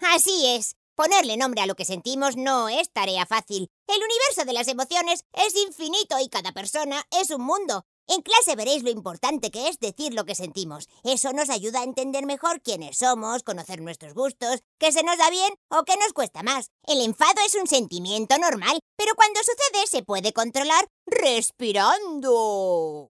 Así es. Ponerle nombre a lo que sentimos no es tarea fácil. El universo de las emociones es infinito y cada persona es un mundo. En clase veréis lo importante que es decir lo que sentimos. Eso nos ayuda a entender mejor quiénes somos, conocer nuestros gustos, qué se nos da bien o qué nos cuesta más. El enfado es un sentimiento normal, pero cuando sucede se puede controlar respirando.